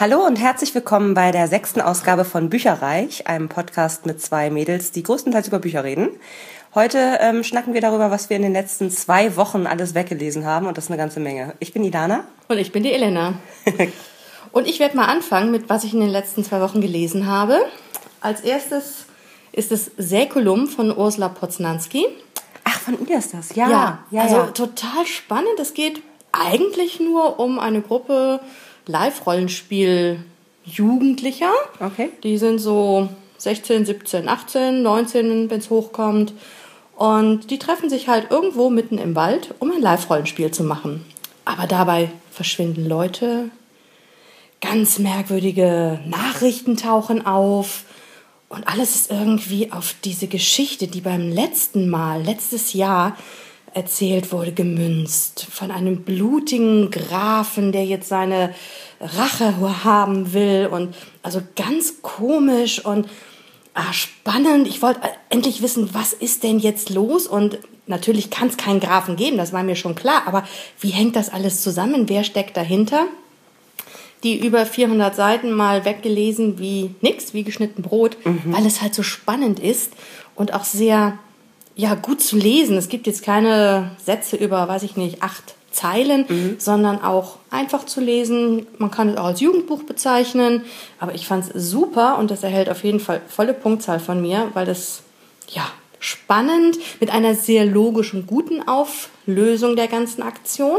Hallo und herzlich willkommen bei der sechsten Ausgabe von Bücherreich, einem Podcast mit zwei Mädels, die größtenteils über Bücher reden. Heute ähm, schnacken wir darüber, was wir in den letzten zwei Wochen alles weggelesen haben und das ist eine ganze Menge. Ich bin Ilana. Und ich bin die Elena. und ich werde mal anfangen mit, was ich in den letzten zwei Wochen gelesen habe. Als erstes ist es Säkulum von Ursula Poznanski. Ach, von ihr ist das, ja. Ja, ja also ja. total spannend. Es geht eigentlich nur um eine Gruppe Live-Rollenspiel Jugendlicher. Okay. Die sind so 16, 17, 18, 19, wenn es hochkommt. Und die treffen sich halt irgendwo mitten im Wald, um ein Live-Rollenspiel zu machen. Aber dabei verschwinden Leute, ganz merkwürdige Nachrichten tauchen auf. Und alles ist irgendwie auf diese Geschichte, die beim letzten Mal, letztes Jahr, erzählt wurde, gemünzt. Von einem blutigen Grafen, der jetzt seine Rache haben will. Und also ganz komisch und ah, spannend. Ich wollte endlich wissen, was ist denn jetzt los? Und natürlich kann es keinen Grafen geben, das war mir schon klar. Aber wie hängt das alles zusammen? Wer steckt dahinter? Die über 400 Seiten mal weggelesen wie nix, wie geschnitten Brot, mhm. weil es halt so spannend ist und auch sehr ja, gut zu lesen. Es gibt jetzt keine Sätze über, weiß ich nicht, acht Zeilen, mhm. sondern auch einfach zu lesen. Man kann es auch als Jugendbuch bezeichnen, aber ich fand es super und das erhält auf jeden Fall volle Punktzahl von mir, weil das ja spannend mit einer sehr logischen, guten Auflösung der ganzen Aktion.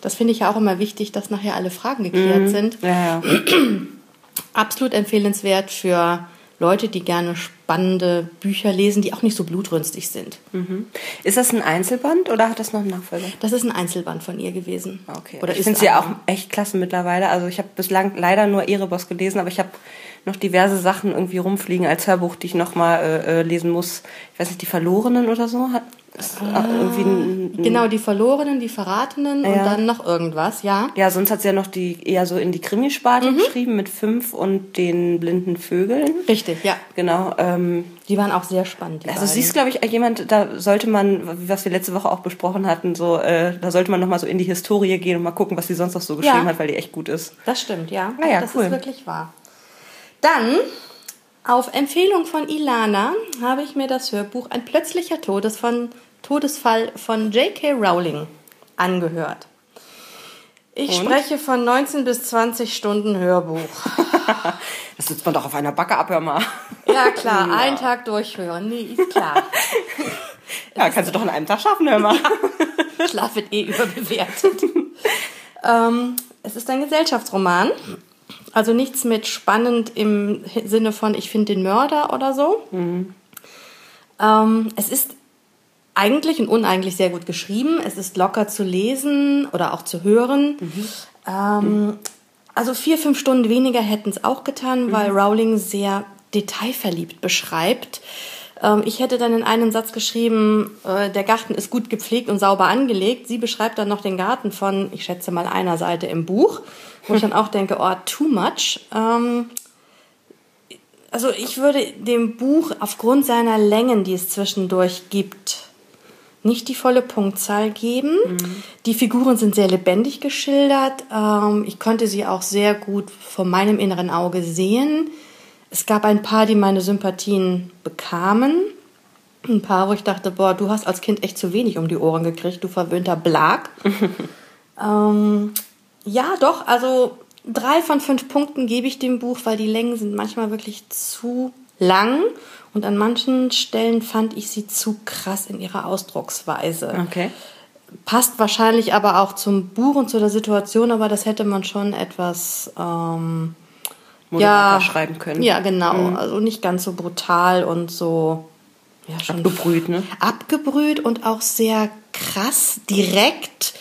Das finde ich ja auch immer wichtig, dass nachher alle Fragen geklärt mhm. sind. Ja, ja. Absolut empfehlenswert für Leute, die gerne spannende Bücher lesen, die auch nicht so blutrünstig sind. Mhm. Ist das ein Einzelband oder hat das noch einen Nachfolger? Das ist ein Einzelband von ihr gewesen. Okay. Oder ich finde sie ja auch echt klasse mittlerweile. Also ich habe bislang leider nur Erebos gelesen, aber ich habe noch diverse Sachen irgendwie rumfliegen als Hörbuch, die ich noch mal äh, äh lesen muss. Ich weiß nicht, die Verlorenen oder so. Hat, Ah, ein, ein genau, die Verlorenen, die Verratenen ja. und dann noch irgendwas, ja. Ja, sonst hat sie ja noch die eher so in die Krimisparte mhm. geschrieben mit fünf und den blinden Vögeln. Richtig, ja. Genau. Ähm, die waren auch sehr spannend. also sie ist, glaube ich, jemand, da sollte man, was wir letzte Woche auch besprochen hatten, so, äh, da sollte man noch mal so in die Historie gehen und mal gucken, was sie sonst noch so geschrieben ja. hat, weil die echt gut ist. Das stimmt, ja. Ah, ja das cool. ist wirklich wahr. Dann auf Empfehlung von Ilana habe ich mir das Hörbuch Ein plötzlicher Todes von Todesfall von J.K. Rowling angehört. Ich Und? spreche von 19 bis 20 Stunden Hörbuch. das sitzt man doch auf einer Backe ab, hör mal. Ja, klar, ja. einen Tag durchhören, nee, ist klar. ja, kannst du doch in einem Tag schaffen, hör mal. Ja, Schlaf wird eh überbewertet. ähm, es ist ein Gesellschaftsroman. Also nichts mit spannend im Sinne von, ich finde den Mörder oder so. Mhm. Ähm, es ist eigentlich und uneigentlich sehr gut geschrieben. Es ist locker zu lesen oder auch zu hören. Mhm. Ähm, also vier, fünf Stunden weniger hätten es auch getan, mhm. weil Rowling sehr detailverliebt beschreibt. Ähm, ich hätte dann in einem Satz geschrieben, äh, der Garten ist gut gepflegt und sauber angelegt. Sie beschreibt dann noch den Garten von, ich schätze mal, einer Seite im Buch, wo ich dann auch denke, oh, too much. Ähm, also ich würde dem Buch aufgrund seiner Längen, die es zwischendurch gibt, nicht die volle Punktzahl geben. Mhm. Die Figuren sind sehr lebendig geschildert. Ähm, ich konnte sie auch sehr gut vor meinem inneren Auge sehen. Es gab ein paar, die meine Sympathien bekamen. Ein paar, wo ich dachte, boah, du hast als Kind echt zu wenig um die Ohren gekriegt, du verwöhnter Blag. ähm, ja, doch, also drei von fünf Punkten gebe ich dem Buch, weil die Längen sind manchmal wirklich zu lang und an manchen Stellen fand ich sie zu krass in ihrer Ausdrucksweise. Okay. Passt wahrscheinlich aber auch zum Buch und zu der Situation, aber das hätte man schon etwas ähm, ja, schreiben können. Ja, genau. Mhm. Also nicht ganz so brutal und so ja, schon abgebrüht, ne? Abgebrüht und auch sehr krass, direkt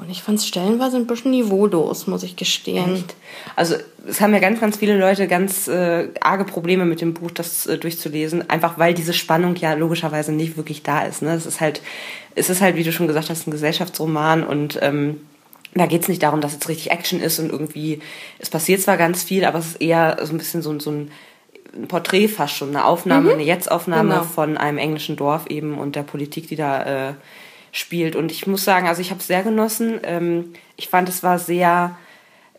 und ich fand es stellenweise ein bisschen niveaulos, muss ich gestehen. Echt? Also es haben ja ganz, ganz viele Leute ganz äh, arge Probleme mit dem Buch, das äh, durchzulesen, einfach weil diese Spannung ja logischerweise nicht wirklich da ist. Ne? Es ist halt, es ist halt, wie du schon gesagt hast, ein Gesellschaftsroman und ähm, da geht es nicht darum, dass jetzt richtig Action ist und irgendwie, es passiert zwar ganz viel, aber es ist eher so ein bisschen so, so ein Porträt fast schon, eine Aufnahme, mhm. eine Jetzt-Aufnahme genau. von einem englischen Dorf eben und der Politik, die da äh, spielt. Und ich muss sagen, also ich habe es sehr genossen. Ähm, ich fand, es war sehr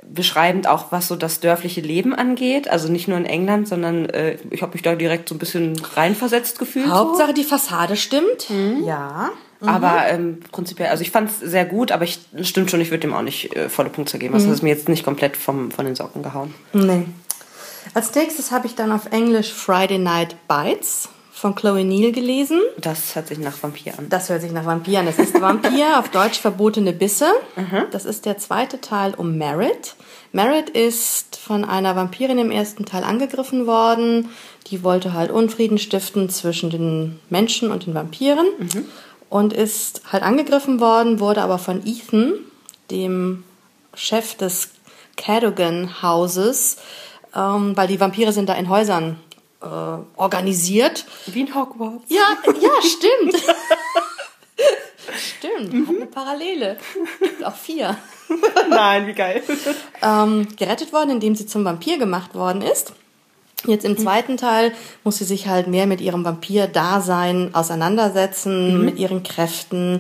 beschreibend auch, was so das dörfliche Leben angeht. Also nicht nur in England, sondern äh, ich habe mich da direkt so ein bisschen reinversetzt gefühlt. Hauptsache so. die Fassade stimmt. Mhm. Ja. Mhm. Aber ähm, prinzipiell, also ich fand es sehr gut, aber ich stimmt schon, ich würde dem auch nicht äh, volle Punkte geben. Also mhm. das ist mir jetzt nicht komplett vom, von den Socken gehauen. Nee. Als nächstes habe ich dann auf Englisch Friday Night Bites von Chloe Neal gelesen. Das hört sich nach Vampir an. Das hört sich nach Vampir an. Das ist Vampir, auf Deutsch verbotene Bisse. Mhm. Das ist der zweite Teil um Merit. Merit ist von einer Vampirin im ersten Teil angegriffen worden. Die wollte halt Unfrieden stiften zwischen den Menschen und den Vampiren. Mhm. Und ist halt angegriffen worden, wurde aber von Ethan, dem Chef des Cadogan-Hauses, ähm, weil die Vampire sind da in Häusern äh, organisiert. Wie in Hogwarts. Ja, ja, stimmt. stimmt, mhm. hat eine Parallele. Gibt auch vier. Nein, wie geil. ähm, gerettet worden, indem sie zum Vampir gemacht worden ist. Jetzt im zweiten Teil muss sie sich halt mehr mit ihrem Vampir-Dasein auseinandersetzen, mhm. mit ihren Kräften,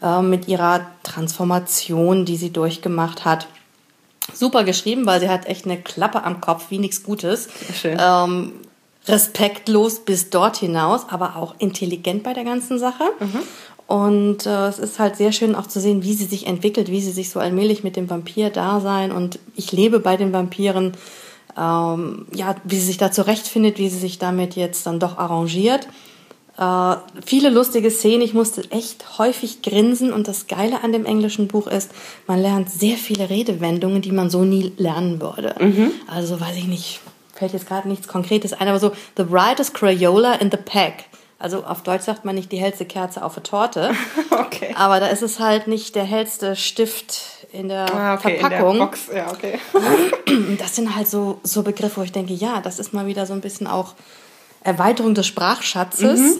äh, mit ihrer Transformation, die sie durchgemacht hat super geschrieben, weil sie hat echt eine Klappe am Kopf, wie nichts Gutes. Schön. Ähm, respektlos bis dort hinaus, aber auch intelligent bei der ganzen Sache. Mhm. Und äh, es ist halt sehr schön auch zu sehen, wie sie sich entwickelt, wie sie sich so allmählich mit dem Vampir da sein und ich lebe bei den Vampiren, ähm, ja, wie sie sich da zurechtfindet, wie sie sich damit jetzt dann doch arrangiert. Äh, viele lustige Szenen, ich musste echt häufig grinsen und das Geile an dem englischen Buch ist, man lernt sehr viele Redewendungen, die man so nie lernen würde. Mhm. Also weiß ich nicht, fällt jetzt gerade nichts Konkretes ein, aber so the brightest Crayola in the pack. Also auf Deutsch sagt man nicht die hellste Kerze auf der Torte. okay. Aber da ist es halt nicht der hellste Stift in der ah, okay, Verpackung. In der Box. Ja, okay. Das sind halt so, so Begriffe, wo ich denke, ja, das ist mal wieder so ein bisschen auch Erweiterung des Sprachschatzes. Mhm.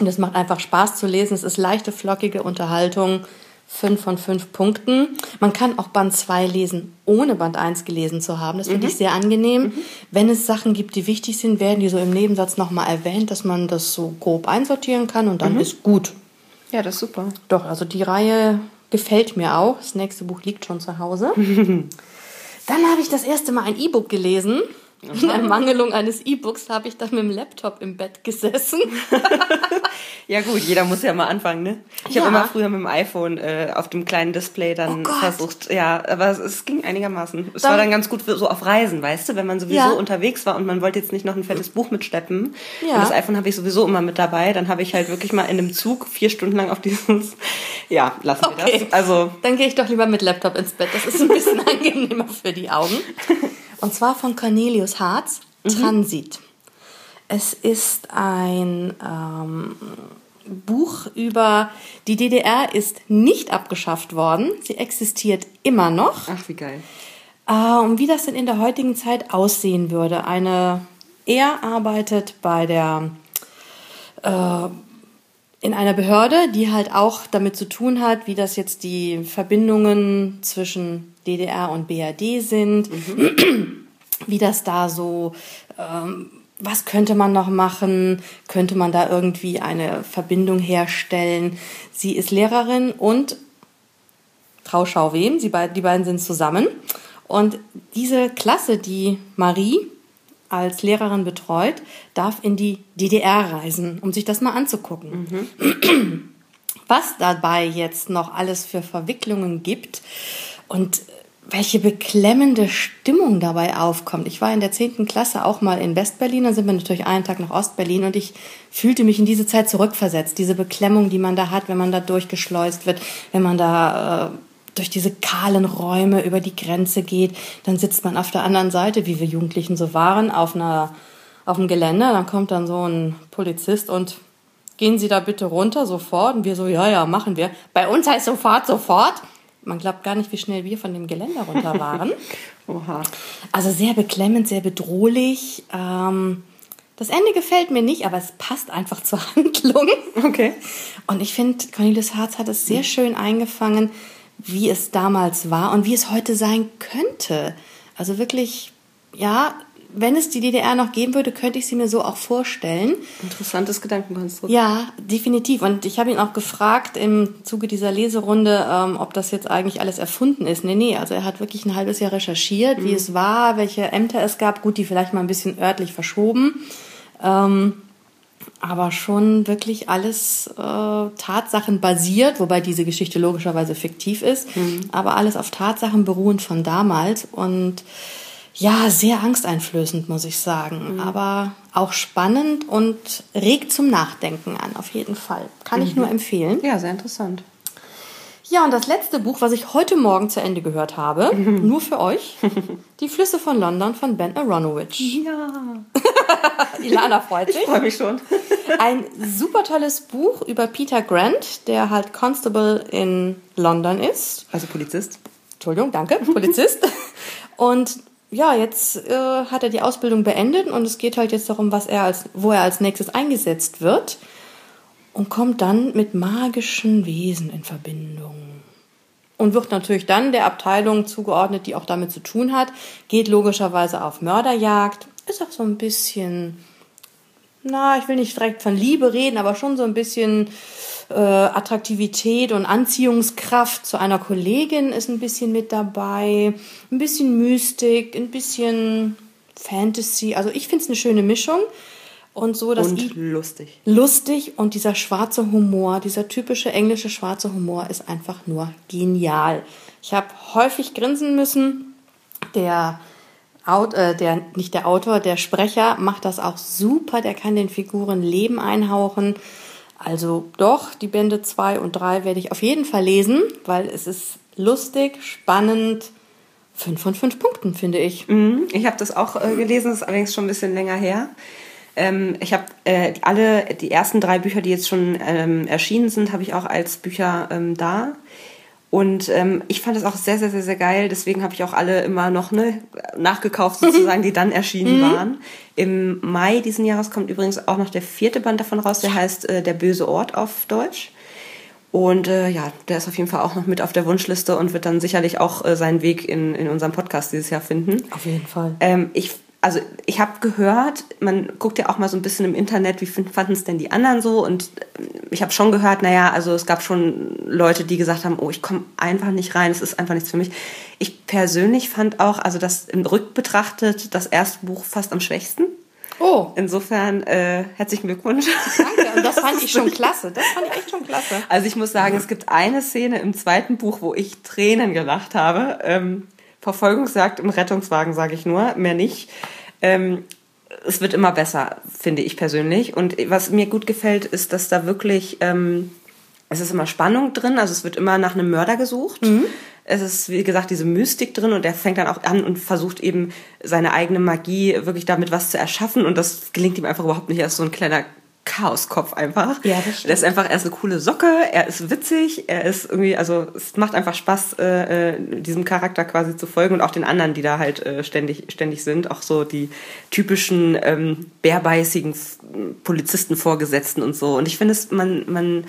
Und es macht einfach Spaß zu lesen. Es ist leichte, flockige Unterhaltung. Fünf von fünf Punkten. Man kann auch Band 2 lesen, ohne Band 1 gelesen zu haben. Das finde mhm. ich sehr angenehm. Mhm. Wenn es Sachen gibt, die wichtig sind, werden die so im Nebensatz nochmal erwähnt, dass man das so grob einsortieren kann und dann mhm. ist gut. Ja, das ist super. Doch, also die Reihe gefällt mir auch. Das nächste Buch liegt schon zu Hause. dann habe ich das erste Mal ein E-Book gelesen. In Ermangelung eines E-Books habe ich dann mit dem Laptop im Bett gesessen. ja gut, jeder muss ja mal anfangen, ne? Ich ja. habe immer früher mit dem iPhone äh, auf dem kleinen Display dann oh versucht, ja, aber es, es ging einigermaßen. Es dann, war dann ganz gut für, so auf Reisen, weißt du, wenn man sowieso ja. unterwegs war und man wollte jetzt nicht noch ein fettes Buch mitschleppen. Ja. Und das iPhone habe ich sowieso immer mit dabei. Dann habe ich halt wirklich mal in einem Zug vier Stunden lang auf dieses, ja, lassen wir okay. das. Also dann gehe ich doch lieber mit Laptop ins Bett. Das ist ein bisschen angenehmer für die Augen. Und zwar von Cornelius Harz, mhm. Transit. Es ist ein ähm, Buch über die DDR ist nicht abgeschafft worden. Sie existiert immer noch. Ach, wie geil. Äh, und wie das denn in der heutigen Zeit aussehen würde. Eine, er arbeitet bei der, äh, in einer Behörde, die halt auch damit zu tun hat, wie das jetzt die Verbindungen zwischen DDR und BRD sind, mhm. wie das da so, ähm, was könnte man noch machen, könnte man da irgendwie eine Verbindung herstellen. Sie ist Lehrerin und Trauschau wem, Sie beid, die beiden sind zusammen. Und diese Klasse, die Marie als Lehrerin betreut, darf in die DDR reisen, um sich das mal anzugucken. Mhm. Was dabei jetzt noch alles für Verwicklungen gibt und welche beklemmende Stimmung dabei aufkommt. Ich war in der zehnten Klasse auch mal in Westberlin, dann sind wir natürlich einen Tag nach Ostberlin und ich fühlte mich in diese Zeit zurückversetzt. Diese Beklemmung, die man da hat, wenn man da durchgeschleust wird, wenn man da äh, durch diese kahlen Räume über die Grenze geht, dann sitzt man auf der anderen Seite, wie wir Jugendlichen so waren, auf einer auf dem Geländer, dann kommt dann so ein Polizist und gehen Sie da bitte runter sofort und wir so ja ja machen wir. Bei uns heißt sofort sofort man glaubt gar nicht, wie schnell wir von dem Geländer runter waren. Oha. Also sehr beklemmend, sehr bedrohlich. Ähm, das Ende gefällt mir nicht, aber es passt einfach zur Handlung. Okay. Und ich finde, Cornelius Harz hat es sehr schön eingefangen, wie es damals war und wie es heute sein könnte. Also wirklich, ja, wenn es die DDR noch geben würde, könnte ich sie mir so auch vorstellen. Interessantes Gedankenkonstrukt. Ja, definitiv. Und ich habe ihn auch gefragt im Zuge dieser Leserunde, ähm, ob das jetzt eigentlich alles erfunden ist. Nee, nee, also er hat wirklich ein halbes Jahr recherchiert, mhm. wie es war, welche Ämter es gab. Gut, die vielleicht mal ein bisschen örtlich verschoben. Ähm, aber schon wirklich alles äh, Tatsachen basiert, wobei diese Geschichte logischerweise fiktiv ist, mhm. aber alles auf Tatsachen beruhend von damals und ja, sehr angsteinflößend, muss ich sagen, mhm. aber auch spannend und regt zum Nachdenken an, auf jeden Fall. Kann mhm. ich nur empfehlen. Ja, sehr interessant. Ja, und das letzte Buch, was ich heute Morgen zu Ende gehört habe, nur für euch, Die Flüsse von London von Ben Aronovich. Ja. Ilana freut sich. Ich freue mich schon. Ein super tolles Buch über Peter Grant, der halt Constable in London ist. Also Polizist. Entschuldigung, danke, Polizist. Und ja, jetzt äh, hat er die Ausbildung beendet und es geht halt jetzt darum, was er als, wo er als nächstes eingesetzt wird und kommt dann mit magischen Wesen in Verbindung. Und wird natürlich dann der Abteilung zugeordnet, die auch damit zu tun hat, geht logischerweise auf Mörderjagd, ist auch so ein bisschen, na, ich will nicht direkt von Liebe reden, aber schon so ein bisschen äh, Attraktivität und Anziehungskraft zu einer Kollegin ist ein bisschen mit dabei, ein bisschen Mystik, ein bisschen Fantasy. Also ich finde es eine schöne Mischung und so, dass und lustig. Lustig und dieser schwarze Humor, dieser typische englische schwarze Humor ist einfach nur genial. Ich habe häufig grinsen müssen. Der äh, der nicht der Autor, der Sprecher macht das auch super. Der kann den Figuren Leben einhauchen. Also doch, die Bände 2 und 3 werde ich auf jeden Fall lesen, weil es ist lustig, spannend. 5 von 5 Punkten, finde ich. Mhm, ich habe das auch äh, gelesen, das ist allerdings schon ein bisschen länger her. Ähm, ich habe äh, alle, die ersten drei Bücher, die jetzt schon ähm, erschienen sind, habe ich auch als Bücher ähm, da. Und ähm, ich fand es auch sehr, sehr, sehr, sehr geil. Deswegen habe ich auch alle immer noch ne, nachgekauft, sozusagen, die dann erschienen mhm. waren. Im Mai diesen Jahres kommt übrigens auch noch der vierte Band davon raus, der heißt äh, Der böse Ort auf Deutsch. Und äh, ja, der ist auf jeden Fall auch noch mit auf der Wunschliste und wird dann sicherlich auch äh, seinen Weg in, in unserem Podcast dieses Jahr finden. Auf jeden Fall. Ähm, ich also ich habe gehört, man guckt ja auch mal so ein bisschen im Internet, wie fanden es denn die anderen so? Und ich habe schon gehört, naja, also es gab schon Leute, die gesagt haben, oh, ich komme einfach nicht rein, es ist einfach nichts für mich. Ich persönlich fand auch, also das im Rück betrachtet, das erste Buch fast am schwächsten. Oh. Insofern äh, herzlichen Glückwunsch. Danke, und das fand ich schon klasse. Das fand ich echt schon klasse. Also ich muss sagen, es gibt eine Szene im zweiten Buch, wo ich Tränen gelacht habe. Ähm, Verfolgungsjagd im Rettungswagen, sage ich nur, mehr nicht. Ähm, es wird immer besser, finde ich persönlich. Und was mir gut gefällt, ist, dass da wirklich, ähm, es ist immer Spannung drin, also es wird immer nach einem Mörder gesucht. Mhm. Es ist, wie gesagt, diese Mystik drin und der fängt dann auch an und versucht eben seine eigene Magie wirklich damit was zu erschaffen und das gelingt ihm einfach überhaupt nicht. Er ist so ein kleiner Chaoskopf einfach. Ja, das stimmt. Er ist einfach, er ist eine coole Socke, er ist witzig, er ist irgendwie, also es macht einfach Spaß, äh, äh, diesem Charakter quasi zu folgen und auch den anderen, die da halt äh, ständig, ständig sind. Auch so die typischen ähm, bärbeißigen Polizistenvorgesetzten und so. Und ich finde es, man, man,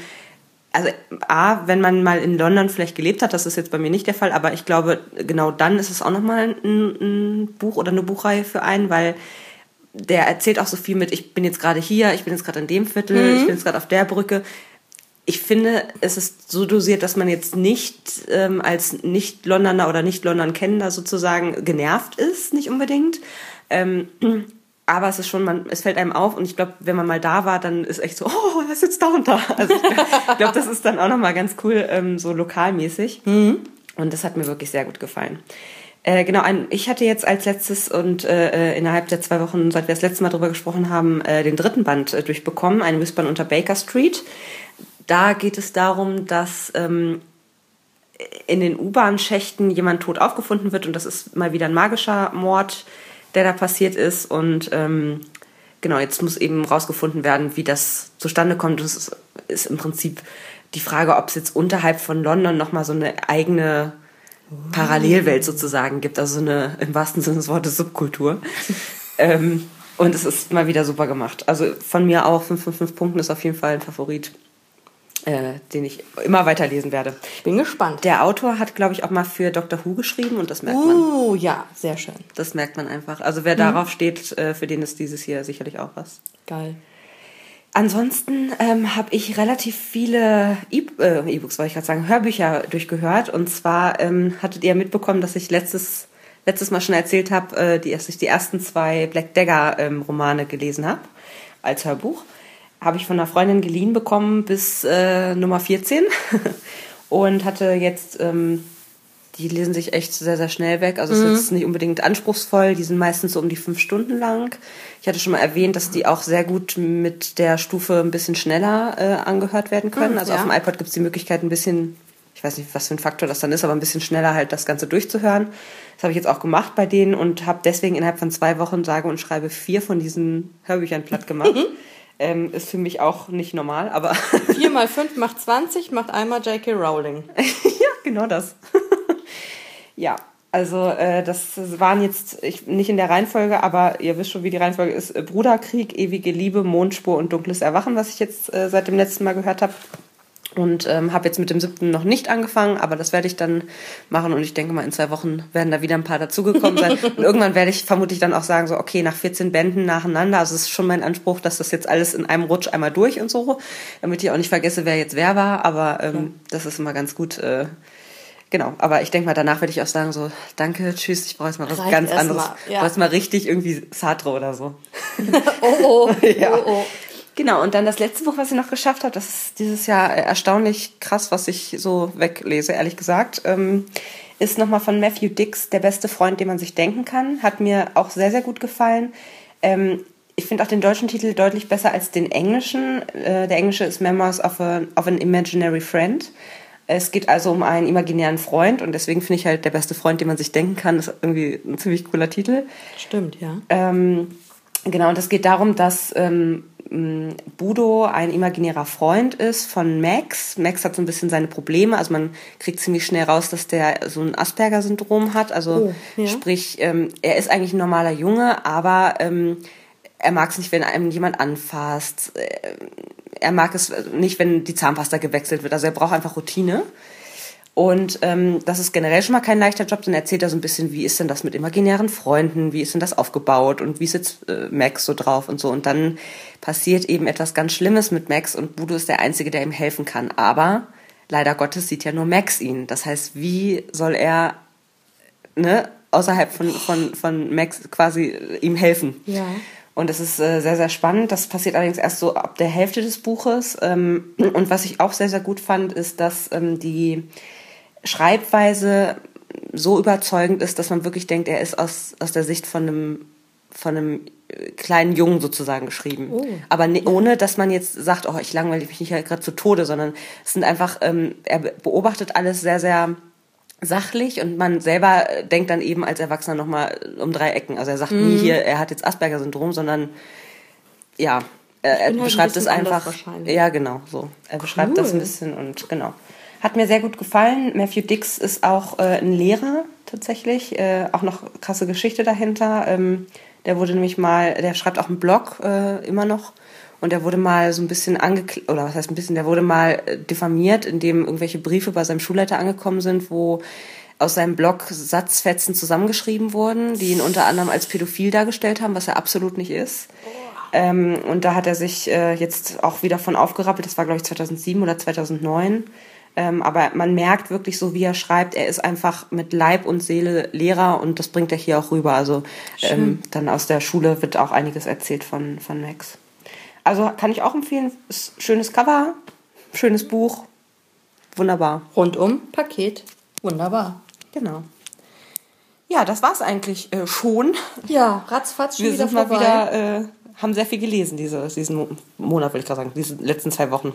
also A, wenn man mal in London vielleicht gelebt hat, das ist jetzt bei mir nicht der Fall, aber ich glaube, genau dann ist es auch nochmal ein, ein Buch oder eine Buchreihe für einen, weil der erzählt auch so viel mit, ich bin jetzt gerade hier, ich bin jetzt gerade in dem Viertel, mhm. ich bin jetzt gerade auf der Brücke. Ich finde, es ist so dosiert, dass man jetzt nicht ähm, als Nicht-Londoner oder Nicht-London-Kennender sozusagen genervt ist, nicht unbedingt. Ähm, aber es ist schon, man, es fällt einem auf und ich glaube, wenn man mal da war, dann ist echt so, oh, er ist jetzt da und da. Also ich glaube, das ist dann auch nochmal ganz cool, ähm, so lokalmäßig. Mhm. Und das hat mir wirklich sehr gut gefallen. Äh, genau, ein, ich hatte jetzt als letztes und äh, äh, innerhalb der zwei Wochen, seit wir das letzte Mal drüber gesprochen haben, äh, den dritten Band äh, durchbekommen, ein Wispern unter Baker Street. Da geht es darum, dass ähm, in den U-Bahn-Schächten jemand tot aufgefunden wird und das ist mal wieder ein magischer Mord, der da passiert ist und ähm, genau, jetzt muss eben rausgefunden werden, wie das zustande kommt. Das ist, ist im Prinzip die Frage, ob es jetzt unterhalb von London nochmal so eine eigene Parallelwelt sozusagen gibt, also eine im wahrsten Sinne des Wortes Subkultur. ähm, und es ist mal wieder super gemacht. Also von mir auch 5 von 5 Punkten ist auf jeden Fall ein Favorit. äh, den ich immer weiterlesen werde. Bin gespannt. Der Autor hat, glaube ich, auch mal für Dr. Who geschrieben und das merkt man. Uh, ja, sehr schön. Das merkt man einfach. Also wer darauf steht, äh, für den ist dieses hier sicherlich auch was. Geil. Ansonsten ähm, habe ich relativ viele E- äh, E-Books, wollte ich gerade sagen, Hörbücher durchgehört. Und zwar ähm, hattet ihr mitbekommen, dass ich letztes, letztes Mal schon erzählt habe, äh, die, dass ich die ersten zwei Black Dagger ähm, gelesen habe als Hörbuch. Habe ich von einer Freundin geliehen bekommen bis äh, Nummer 14 und hatte jetzt, ähm, die lesen sich echt sehr, sehr schnell weg. Also es ist jetzt nicht unbedingt anspruchsvoll, die sind meistens so um die fünf Stunden lang. Ich hatte schon mal erwähnt, dass die auch sehr gut mit der Stufe ein bisschen schneller äh, angehört werden können. Mhm, also ja. auf dem iPod gibt es die Möglichkeit, ein bisschen, ich weiß nicht, was für ein Faktor das dann ist, aber ein bisschen schneller halt das Ganze durchzuhören. Das habe ich jetzt auch gemacht bei denen und habe deswegen innerhalb von zwei Wochen sage und schreibe vier von diesen Hörbüchern platt gemacht. ähm, ist für mich auch nicht normal, aber 4 mal 5 macht 20, macht einmal J.K. Rowling. ja, genau das. Ja, also äh, das waren jetzt ich, nicht in der Reihenfolge, aber ihr wisst schon, wie die Reihenfolge ist. Äh, Bruderkrieg, ewige Liebe, Mondspur und dunkles Erwachen, was ich jetzt äh, seit dem letzten Mal gehört habe. Und ähm, habe jetzt mit dem siebten noch nicht angefangen, aber das werde ich dann machen und ich denke mal, in zwei Wochen werden da wieder ein paar dazugekommen sein. und irgendwann werde ich vermutlich dann auch sagen, so, okay, nach 14 Bänden nacheinander, also es ist schon mein Anspruch, dass das jetzt alles in einem Rutsch einmal durch und so, damit ich auch nicht vergesse, wer jetzt wer war, aber ähm, das ist immer ganz gut. Äh, Genau, aber ich denke mal, danach werde ich auch sagen, so, danke, tschüss, ich brauche jetzt mal was Reicht ganz anderes. mal, Ich ja. brauche jetzt mal richtig irgendwie Sartre oder so. Oh, oh, Ja. oh, oh. Genau, und dann das letzte Buch, was ich noch geschafft habe, das ist dieses Jahr erstaunlich krass, was ich so weglese, ehrlich gesagt, ähm, ist nochmal von Matthew Dix, Der beste Freund, den man sich denken kann. Hat mir auch sehr, sehr gut gefallen. Ähm, ich finde auch den deutschen Titel deutlich besser als den englischen. Äh, der englische ist Memoirs of, a, of an Imaginary Friend. Es geht also um einen imaginären Freund und deswegen finde ich halt der beste Freund, den man sich denken kann, ist irgendwie ein ziemlich cooler Titel. Stimmt, ja. Ähm, genau, und es geht darum, dass ähm, Budo ein imaginärer Freund ist von Max. Max hat so ein bisschen seine Probleme, also man kriegt ziemlich schnell raus, dass der so ein Asperger-Syndrom hat. Also Oh, ja. sprich, ähm, er ist eigentlich ein normaler Junge, aber ähm, er mag es nicht, wenn einem jemand anfasst. Er mag es nicht, wenn die Zahnpasta gewechselt wird. Also er braucht einfach Routine. Und ähm, das ist generell schon mal kein leichter Job, dann erzählt er so ein bisschen, wie ist denn das mit imaginären Freunden, wie ist denn das aufgebaut und wie ist jetzt äh, Max so drauf und so. Und dann passiert eben etwas ganz Schlimmes mit Max und Budo ist der Einzige, der ihm helfen kann. Aber leider Gottes sieht ja nur Max ihn. Das heißt, wie soll er ne, außerhalb von, von, von Max quasi ihm helfen? Ja. Und es ist äh, sehr, sehr spannend. Das passiert allerdings erst so ab der Hälfte des Buches. Ähm, und was ich auch sehr, sehr gut fand, ist, dass ähm, die Schreibweise so überzeugend ist, dass man wirklich denkt, er ist aus, aus der Sicht von einem, von einem äh, kleinen Jungen sozusagen geschrieben. Oh. Aber ne, ohne, dass man jetzt sagt, oh, ich langweile mich nicht gerade zu Tode, sondern es sind einfach, ähm, er beobachtet alles sehr, sehr sachlich und man selber äh, denkt dann eben als Erwachsener nochmal um drei Ecken. Also er sagt Mhm. nie hier, er hat jetzt Asperger-Syndrom, sondern ja, äh, er bin halt ein beschreibt es einfach. Ja, genau, so. Er beschreibt das ein bisschen und genau. Hat mir sehr gut gefallen. Matthew Dix ist auch äh, ein Lehrer tatsächlich. Äh, auch noch krasse Geschichte dahinter. Ähm, der wurde nämlich mal, der schreibt auch einen Blog äh, immer noch. Und der wurde mal so ein bisschen angeklagt, oder was heißt ein bisschen, der wurde mal äh, diffamiert, indem irgendwelche Briefe bei seinem Schulleiter angekommen sind, wo aus seinem Blog Satzfetzen zusammengeschrieben wurden, die ihn unter anderem als pädophil dargestellt haben, was er absolut nicht ist. Ähm, und da hat er sich äh, jetzt auch wieder von aufgerappelt. Das war, glaube ich, 2007 oder 2009. Ähm, aber man merkt wirklich so, wie er schreibt, er ist einfach mit Leib und Seele Lehrer und das bringt er hier auch rüber. Also ähm, dann aus der Schule wird auch einiges erzählt von, von Max. Also kann ich auch empfehlen. Ist schönes Cover, schönes Buch. Wunderbar. Rundum Paket. Wunderbar. Genau. Ja, das war's eigentlich äh, schon. Ja, ratzfatz schon Wir wieder sind mal vorbei. wieder, äh, haben sehr viel gelesen diese, diesen Mo- Monat, will ich gerade sagen, diese letzten zwei Wochen.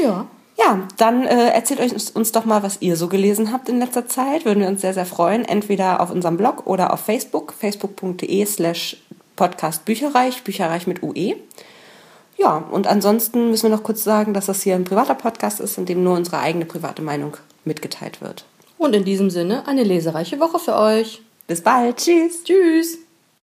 Ja. Ja, dann äh, erzählt euch uns, uns doch mal, was ihr so gelesen habt in letzter Zeit. Würden wir uns sehr, sehr freuen. Entweder auf unserem Blog oder auf Facebook, facebook.de slash podcast Bücherreich, Bücherreich mit UE. Ja, und ansonsten müssen wir noch kurz sagen, dass das hier ein privater Podcast ist, in dem nur unsere eigene private Meinung mitgeteilt wird. Und in diesem Sinne eine lesereiche Woche für euch. Bis bald. Tschüss. Tschüss.